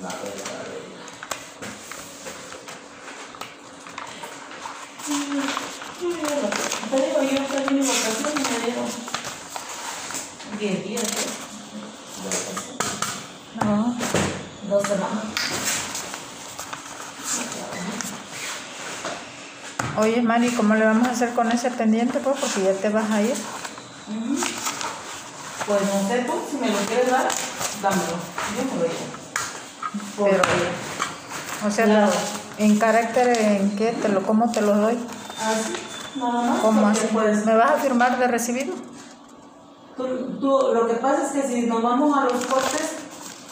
La regla. Te digo, yo salí mi vacación y me dieron 10 días, pues. No. Dos semanas. Oye, Mari, ¿cómo le vamos a hacer con ese pendiente? Pues porque ya te vas a ir. Pues no sé tú, si me lo quieres dar, dámelo. Yo me lo llevo. Pero- O sea, Claro. ¿en carácter en qué? Te lo, ¿Cómo te lo doy? así, nada más. ¿Cómo así? Pues, ¿Me vas a firmar de recibido? tú, tú, lo que pasa es que si nos vamos a los cortes,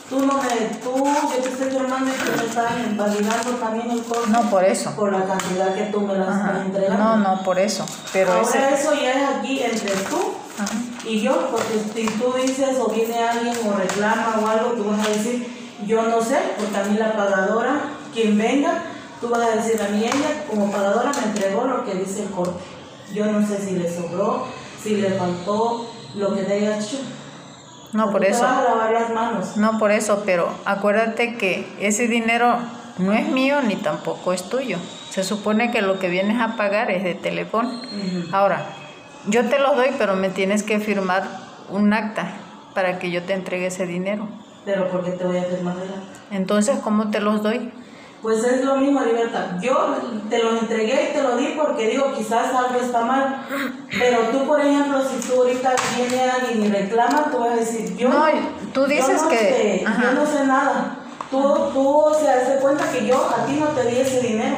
tú no me, tú, yo te estoy firmando y tú me estás validando también el corte. No, por eso. Por la cantidad que tú me la estás entregando. No, no, por eso. Pero Ahora ese... eso ya es aquí entre tú Ajá. y yo, porque si tú dices o viene alguien o reclama o algo, tú vas a decir, yo no sé, porque a mí la pagadora, quien venga, tú vas a decir, a mí ella como pagadora me entregó lo que dice el corte. Yo no sé si le sobró, si le faltó lo que te haya hecho. No, por Te eso. vas a lavar las manos. No, por eso, pero acuérdate que ese dinero no es mío ni tampoco es tuyo. Se supone que lo que vienes a pagar es de. Ujú. Ahora, yo te los doy, pero me tienes que firmar un acta para que yo te entregue ese dinero. Pero ¿por qué te voy a de la? Entonces, ¿cómo te los doy? Pues es lo mismo, Libertad. Yo te lo entregué y te lo di porque digo, quizás algo está mal. Pero tú, por ejemplo, si tú ahorita viene alguien y reclama, tú vas a decir, yo No, tú yo dices no que- sé, ajá. yo no sé nada. Tú, tú, o sea, se cuenta que yo a ti no te di ese dinero.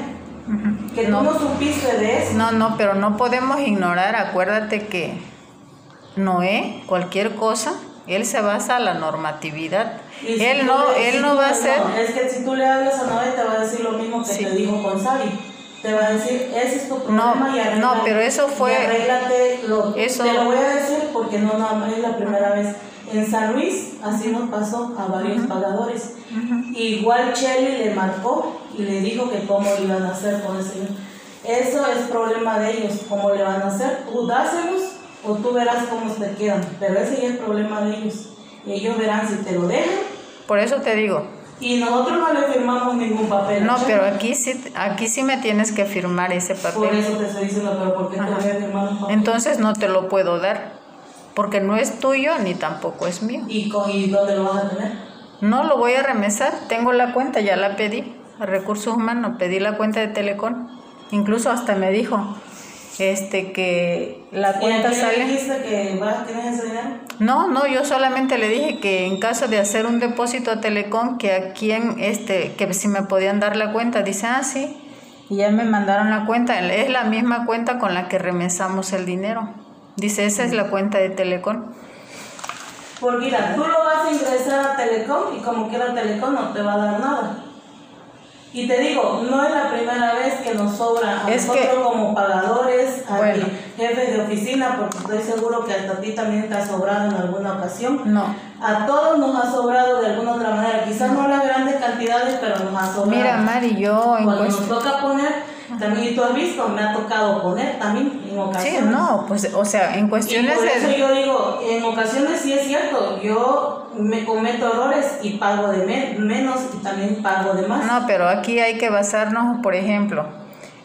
Que tú No. no supiste de eso. No, no, pero no podemos ignorar, acuérdate que Noé, cualquier cosa, él se basa a la normatividad. Si Él no, le- él si no va a ser... es que si tú le hablas a Noé, te va a decir lo mismo que Sí. te dijo con Sari. Te va a decir, ese es tu No, problema y arregla- no, pero eso fue- arréglate lo, eso- Te lo voy a decir porque no, no es la primera vez. En San Luis así nos pasó a varios pagadores. Igual Shelly le marcó y le dijo que cómo iban a hacer con ese dinero. Eso es problema de ellos, cómo le van a hacer. Tú dáselos o tú verás cómo te quedan. Pero ese ya es problema de ellos. Ellos verán si te lo dejan Por eso te digo, y nosotros no le firmamos ningún papel. no, pero aquí sí, aquí sí me tienes que firmar ese Por papel. eso te estoy diciendo, pero ¿por qué te voy a firmar un papel? Entonces no te lo puedo dar, porque no es tuyo ni tampoco es mío. ¿Y, con- ¿Y dónde lo vas a tener? No lo voy a remesar, tengo la cuenta, ya la pedí a Recursos Humanos, pedí la cuenta de Telecom. Incluso hasta me dijo este que la ¿Y a cuenta quién le sale. dijiste que vas, tienes ese dinero? No, no, yo solamente le dije que en caso de hacer un depósito a Telecom, que a quien, este, que si me podían dar la cuenta, dice, ah, sí, y ya me mandaron la cuenta, es la misma cuenta con la que remesamos el dinero. Dice, esa es la cuenta de Telecom. Porque mira, tú lo vas a ingresar a Telecom y como quiera Telecom no te va a dar nada. Y te digo, no es la primera vez que nos sobra a Es nosotros que- como pagadores, a Bueno. jefes de oficina, porque estoy seguro que hasta a ti también te ha sobrado en alguna ocasión. No. A todos nos ha sobrado de alguna otra manera, quizás no las grandes cantidades, pero nos ha sobrado. Mira, Mari, yo Cuando nos toca poner, también y tú has visto, me ha tocado poner también en Sí, ocasiones. no, pues, o sea, en Y cuestiones por eso de... yo digo, en ocasiones sí es cierto, yo me cometo errores y pago de me- menos y también pago de más. No, pero aquí hay que basarnos, por ejemplo,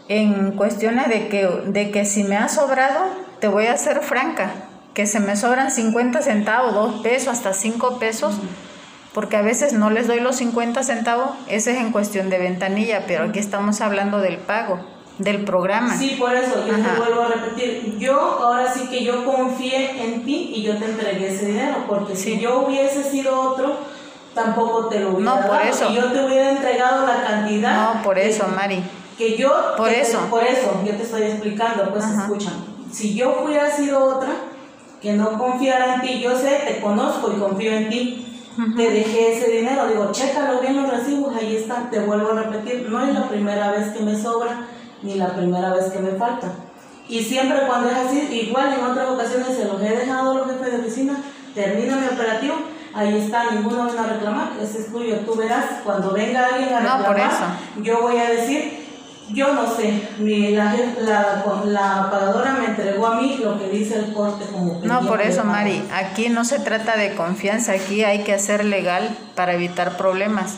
en cuestiones de que, de que si me ha sobrado, te voy a ser franca, que se me sobran 50 centavos, 2 pesos, hasta 5 pesos, porque a veces no les doy los 50 centavos, eso es en cuestión de ventanilla, pero aquí estamos hablando del pago, del programa. Sí, por eso yo Ajá. te vuelvo a repetir, yo ahora sí que yo confié en ti y yo te entregué ese dinero, porque si yo hubiese sido otro, tampoco te lo hubiera No, por dado, eso. y yo te hubiera entregado la cantidad. No, por que- eso, Mari. Que yo, Por que te- eso. por eso, yo te estoy explicando, pues Ajá. escucha. Si yo hubiera sido otra, que no confiara en ti, yo sé, te conozco y confío en ti, te dejé ese dinero, digo, chécalo bien los recibos, ahí está, te vuelvo a repetir, no es la primera vez que me sobra, ni la primera vez que me falta. Y siempre cuando es así, igual en otras ocasiones se los he dejado a los jefes de oficina, termino mi operativo, ahí está, ninguno viene a reclamar, ese es tuyo, tú verás, cuando venga alguien a No, reclamar, por eso. yo voy a decir, yo no sé, mi, la, la, la pagadora me entregó a mí lo que dice el corte como No, por eso. Mari, aquí no se trata de confianza, aquí hay que hacer legal para evitar problemas.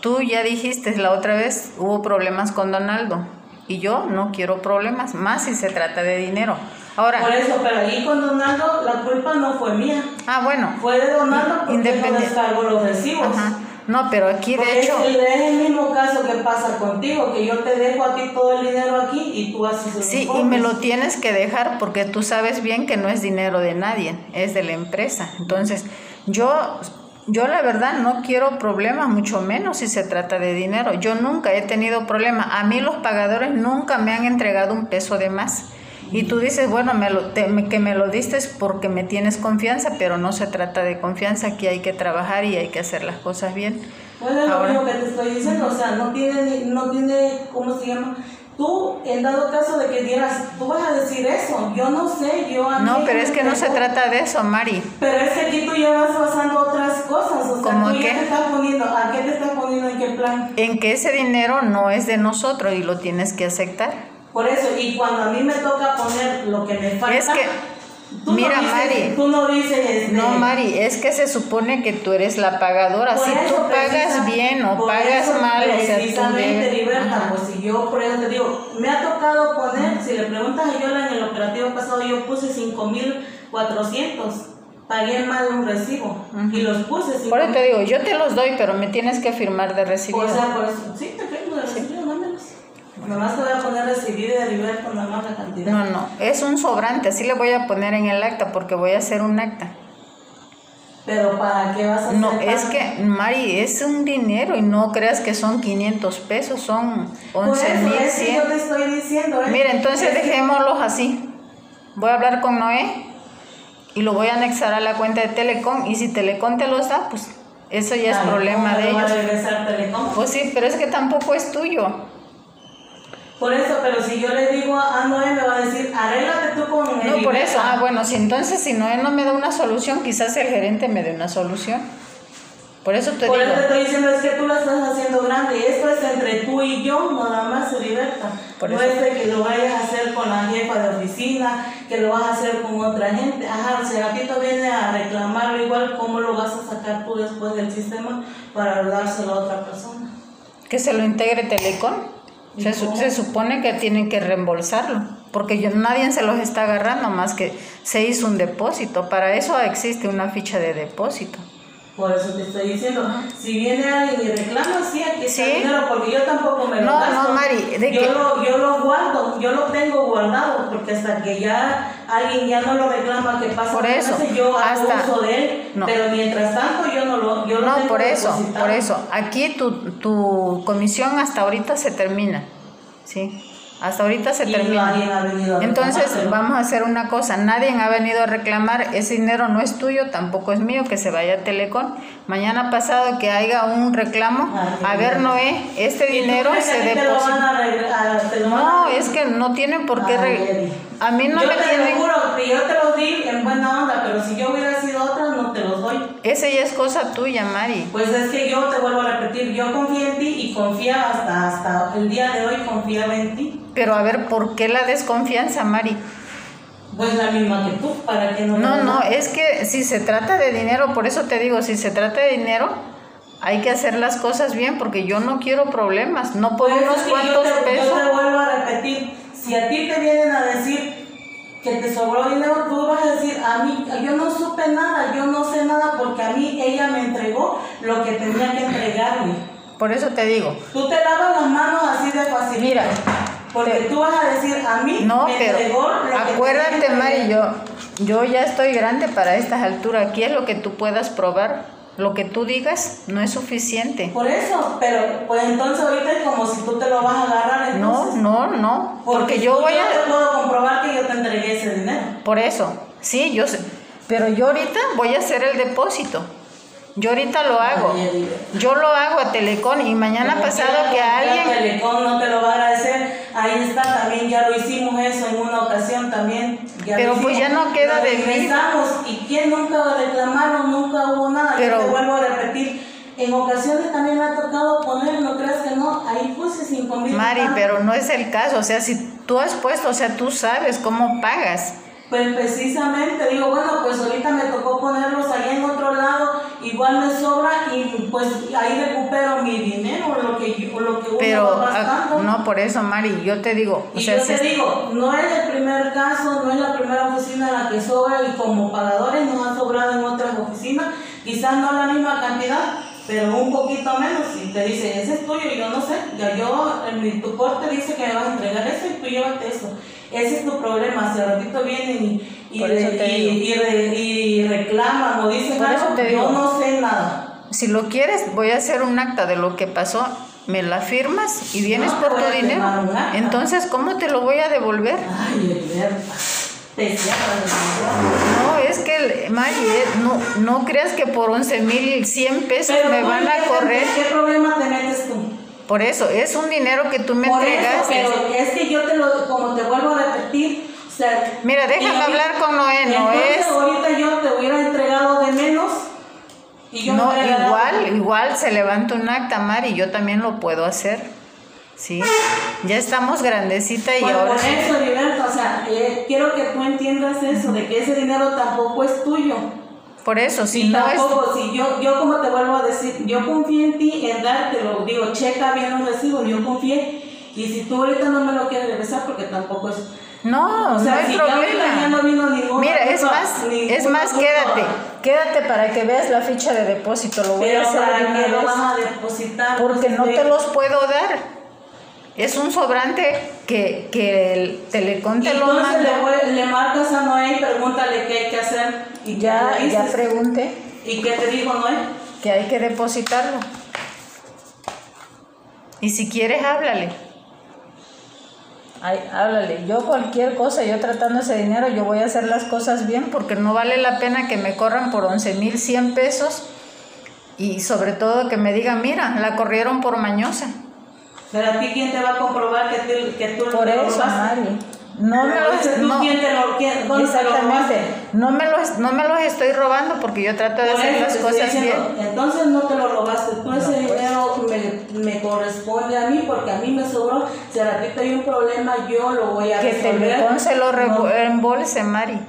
tú ya dijiste la otra vez, hubo problemas con Donaldo. Y yo no quiero problemas, más si se trata de dinero. Ahora, Por eso, pero ahí con Donaldo la culpa no fue mía. ah, bueno, Fue de Donaldo porque no Independiente. descargó los recibos. ajá. No, pero aquí Porque de hecho, es, el- es el mismo caso que pasa contigo, que yo te dejo a ti todo el dinero aquí y tú haces el sí, y informe. me lo tienes que dejar porque tú sabes bien que no es dinero de nadie, es de la empresa. Entonces, yo, yo la verdad no quiero problemas, mucho menos si se trata de dinero. Yo nunca he tenido problemas. A mí los pagadores nunca me han entregado un peso de más. Y tú dices, bueno, me lo, te- me- que me lo diste porque me tienes confianza, pero no se trata de confianza, aquí hay que trabajar y hay que hacer las cosas bien. Bueno, es lo Ahora- que te estoy diciendo, o sea, no tiene, no tiene, ¿cómo se llama? Tú, en dado caso de que dieras, tú vas a decir eso, yo no sé, yo a mí No, pero es que no se trata de eso, Mari. Pero es que aquí tú ya vas basando otras cosas, o sea, ¿Cómo tú ya qué? te estás poniendo, ¿a qué te estás poniendo en qué plan? En que ese dinero no es de nosotros y lo tienes que aceptar. Por eso, y cuando a mí me toca poner lo que me falta, Es que, tú mira, no dices, Mari. tú no dices, este, No, Mari, es que se supone que tú eres la pagadora. Si tú pagas bien o pagas eso, mal, o sea, tú Liberta, pues si yo por eso te digo, me ha tocado poner, si le preguntas a Yola en el operativo pasado, yo puse 5.400, pagué mal un recibo y los puse. Por eso te 5,000. digo, yo te los doy, pero me tienes que firmar de recibido. O sea, por eso, sí, te firmo de recibido, dámelos. Nomás voy a poner recibido y de Liberta nada más la cantidad. No, no, es un sobrante, así le voy a poner en el acta porque voy a hacer un acta. Pero ¿para qué vas a hacer No, es que, Mari, es un dinero y no creas que son 500 pesos, son Por eso 11 mil es que yo te estoy diciendo. ¿eh? Mira, entonces dejémoslos así. Voy a hablar con Noé y lo voy a anexar a la cuenta de Telecom y si Telecom te los da, pues eso ya es Ay, problema ¿cómo de lo va a ellos. regresar Telecom? Pues sí, pero es que tampoco es tuyo. Por eso, pero si yo le digo a Noé, me va a decir, arréglate tú con el No, por eso. Iberta". Ah, bueno, si entonces si Noé no me da una solución, quizás el gerente me dé una solución. Por eso te Por digo. eso te estoy diciendo, es que tú la estás haciendo grande. Esto es entre tú y yo, nada más se liberta. Por no eso. es de que lo vayas a hacer con la jefa de oficina, que lo vas a hacer con otra gente. Ajá, si el gatito viene a reclamarlo igual, ¿cómo lo vas a sacar tú después del sistema para dárselo a otra persona? Que se lo integre Telecom. ¿Y Se, se supone que tienen que reembolsarlo, porque nadie se los está agarrando más que se hizo un depósito. Para eso existe una ficha de depósito. Por eso te estoy diciendo, si viene alguien y reclama, sí, aquí está Sí. el dinero, porque yo tampoco me lo No, gasto. no, Mari, de yo, lo, yo lo guardo, yo lo tengo guardado, porque hasta que ya alguien ya no lo reclama, que pasa Por eso, meses, yo hago hasta- uso de él, no. pero mientras tanto yo no lo yo lo No, tengo por eso, depositado. por eso. Aquí tu, tu comisión hasta ahorita se termina. ¿Sí? Hasta ahorita se Y termina. ha venido Entonces, vamos a hacer una cosa. Nadie ha venido a reclamar. Ese dinero no es tuyo, tampoco es mío, que se vaya a Telecom. Mañana pasado que haya un reclamo. Ay, A ver. Noé, este ¿Y tú dinero se deposita. No, es que no tienen por qué. Ay. A mí no yo me te tienen. lo juro que yo te los di en buena onda, pero si yo hubiera sido otra, no te los doy. Ese ya es cosa tuya, Mari. Pues es que yo te vuelvo a repetir, yo confié en ti y confía hasta, hasta el día de hoy confiaba en ti. Pero a ver, ¿por qué la desconfianza, Mari? Pues la misma que tú, para que no No, me- no, es que si se trata de dinero, por eso te digo, si se trata de dinero, hay que hacer las cosas bien, porque yo no quiero problemas, no por Pues unos es que cuantos yo te, pesos. Yo te vuelvo a repetir, si a ti te vienen a decir que te sobró dinero, tú vas a decir, a mí, yo no supe nada, yo no sé nada, porque a mí ella me entregó lo que tenía que entregarle. Por eso te digo, Tú te lavas las manos así de fácil. Mira, Porque tú vas a decir, a mí no, me pero lo acuérdate, que Mari, yo, yo ya estoy grande para estas alturas, aquí es lo que tú puedas probar, lo que tú digas no es suficiente. Por eso, pero pues entonces ahorita es como si tú te lo vas a agarrar No, entonces. no, no, porque yo voy te a... puedo comprobar que yo te entregué ese dinero. Por eso, sí, yo sé, pero yo ahorita voy a hacer el depósito. Yo ahorita lo hago. Yo lo hago a Telecom y mañana pasado que alguien... Telecom no te lo va a agradecer. Ahí está, también ya lo hicimos eso en una ocasión también. Ya Pero pues ya no queda de mí. ¿Y quién nunca reclamaron? Nunca hubo nada. Pero- Yo te vuelvo a repetir. En ocasiones también me ha tocado poner, no creas que no, ahí puse 5 mil. Mari, pero no es el caso. O sea, si tú has puesto, o sea, tú sabes cómo pagas. Pues precisamente, digo, bueno, pues ahorita me tocó ponerlos allá en otro lado igual me sobra y pues ahí recupero mi dinero, lo que, yo, lo que uno Pero va ah, gastando. no, por eso, Mari, yo te digo, o Y sea, yo si te digo, no es el primer caso, no es la primera oficina la que sobra y como pagadores nos ha sobrado en otras oficinas, quizás no la misma cantidad, pero un poquito menos. Y te dice, ese es tuyo, y yo no sé, ya yo, en mi, tu corte dice que me vas a entregar eso y tú llévate eso. Ese es tu problema, si ratito vienen y, y, y reclaman o dicen Por eso algo, te digo. yo no sé nada. Si lo quieres, voy a hacer un acta de lo que pasó, me la firmas y vienes No, por tu a dinero. Entonces, ¿cómo te lo voy a devolver? Ay, No, es que, Mari, eh, no, no creas que por 11 mil 100 pesos Pero me van a ¿qué- correr. ¿Qué problema te metes tú? Por eso, es un dinero que tú me Por eso, entregaste. pero es que yo te lo, como te vuelvo a repetir, o sea, Mira, déjame hablar con Noé, no entonces es- ahorita yo te hubiera entregado de menos y yo No, dado- igual, igual se levanta un acta, Mari, yo también lo puedo hacer. Sí, ya estamos grandecita y Pues ahora por sí. eso, Heriberto, o sea, eh, quiero que tú entiendas eso, de que ese dinero tampoco es tuyo. Por eso, si y no es... tampoco, si yo, yo como te vuelvo a decir, yo confié en ti en dártelo, digo, checa bien los recibos, yo confié. Y si tú ahorita no me lo quieres regresar, porque tampoco es No, O sea, no hay si ya problema. no vino ninguna Mira, es culpa, más, es más, culpa. quédate, quédate para que veas la ficha de depósito, lo voy Pero a hacer para una que lo vez, vas a depositar. porque pues, no te los puedo dar. Es un sobrante que, que el Telecom te lo Entonces le, manda. le marcas a Noé y pregúntale qué hay que hacer. Y Ya, ya pregunté ¿Y qué te dijo Noé? que hay que depositarlo. Y si quieres, háblale. Ay, háblale. Yo cualquier cosa, yo tratando ese dinero, yo voy a hacer las cosas bien porque no vale la pena que me corran por 11.100 pesos y sobre todo que me digan, mira, la corrieron por mañosa. Pero a ti, ¿quién te va a comprobar que, tú- que tú Por te lo eso? Mari. No me los... ¿tú No, exactamente. No me, los, no me los estoy robando porque yo trato de hacer las cosas bien. Entonces no te lo robaste, tú ese pues. dinero me, me corresponde a mí porque a mí me sobró. Si a ratito hay un problema, yo lo voy a Que resolver. Telecom se lo reembolse, Mari.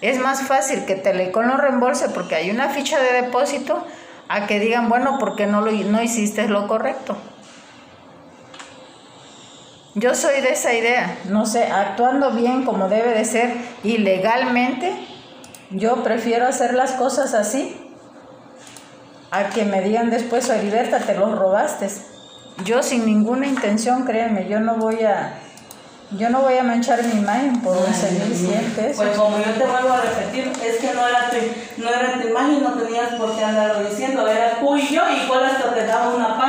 Es más fácil que Telecom lo reembolse porque hay una ficha de depósito a que digan, bueno, porque no, lo, no hiciste lo correcto. Yo soy de esa idea, no sé, actuando bien como debe de ser y legalmente, yo prefiero hacer las cosas así a que me digan después, Heriberta, te los robaste. Yo sin ninguna intención, créeme, yo no voy a, yo no voy a manchar mi imagen por Ay, 11.100 Dios mío. pesos. Pues como yo te vuelvo a repetir, es que no era tu, no era tu imagen, no tenías por qué andarlo diciendo, era tú y yo, igual hasta te daba una parte.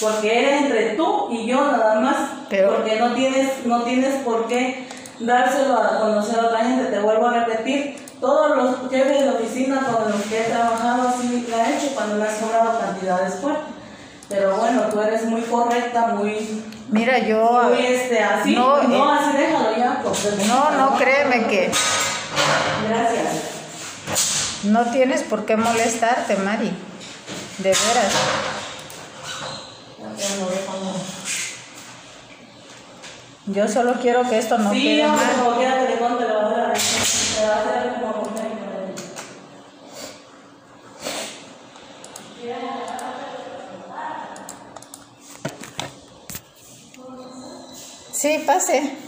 Porque era entre tú y yo nada más. Pero- porque no tienes, no tienes por qué dárselo a conocer a otra gente, te vuelvo a repetir. Todos los jefes de oficina con los que he trabajado así lo he hecho cuando me han sobrado cantidades fuertes. Pero bueno, tú eres muy correcta, muy, Mira, yo... muy este, así. No, No, eh, así déjalo ya. porque- No, no, créeme que Gracias. no tienes por qué molestarte, Mari. De veras. No. Yo solo quiero que esto no Sí, quede mal. como quiera que le conte, le va a hacer a te va a hacer como contenido. Sí, pase.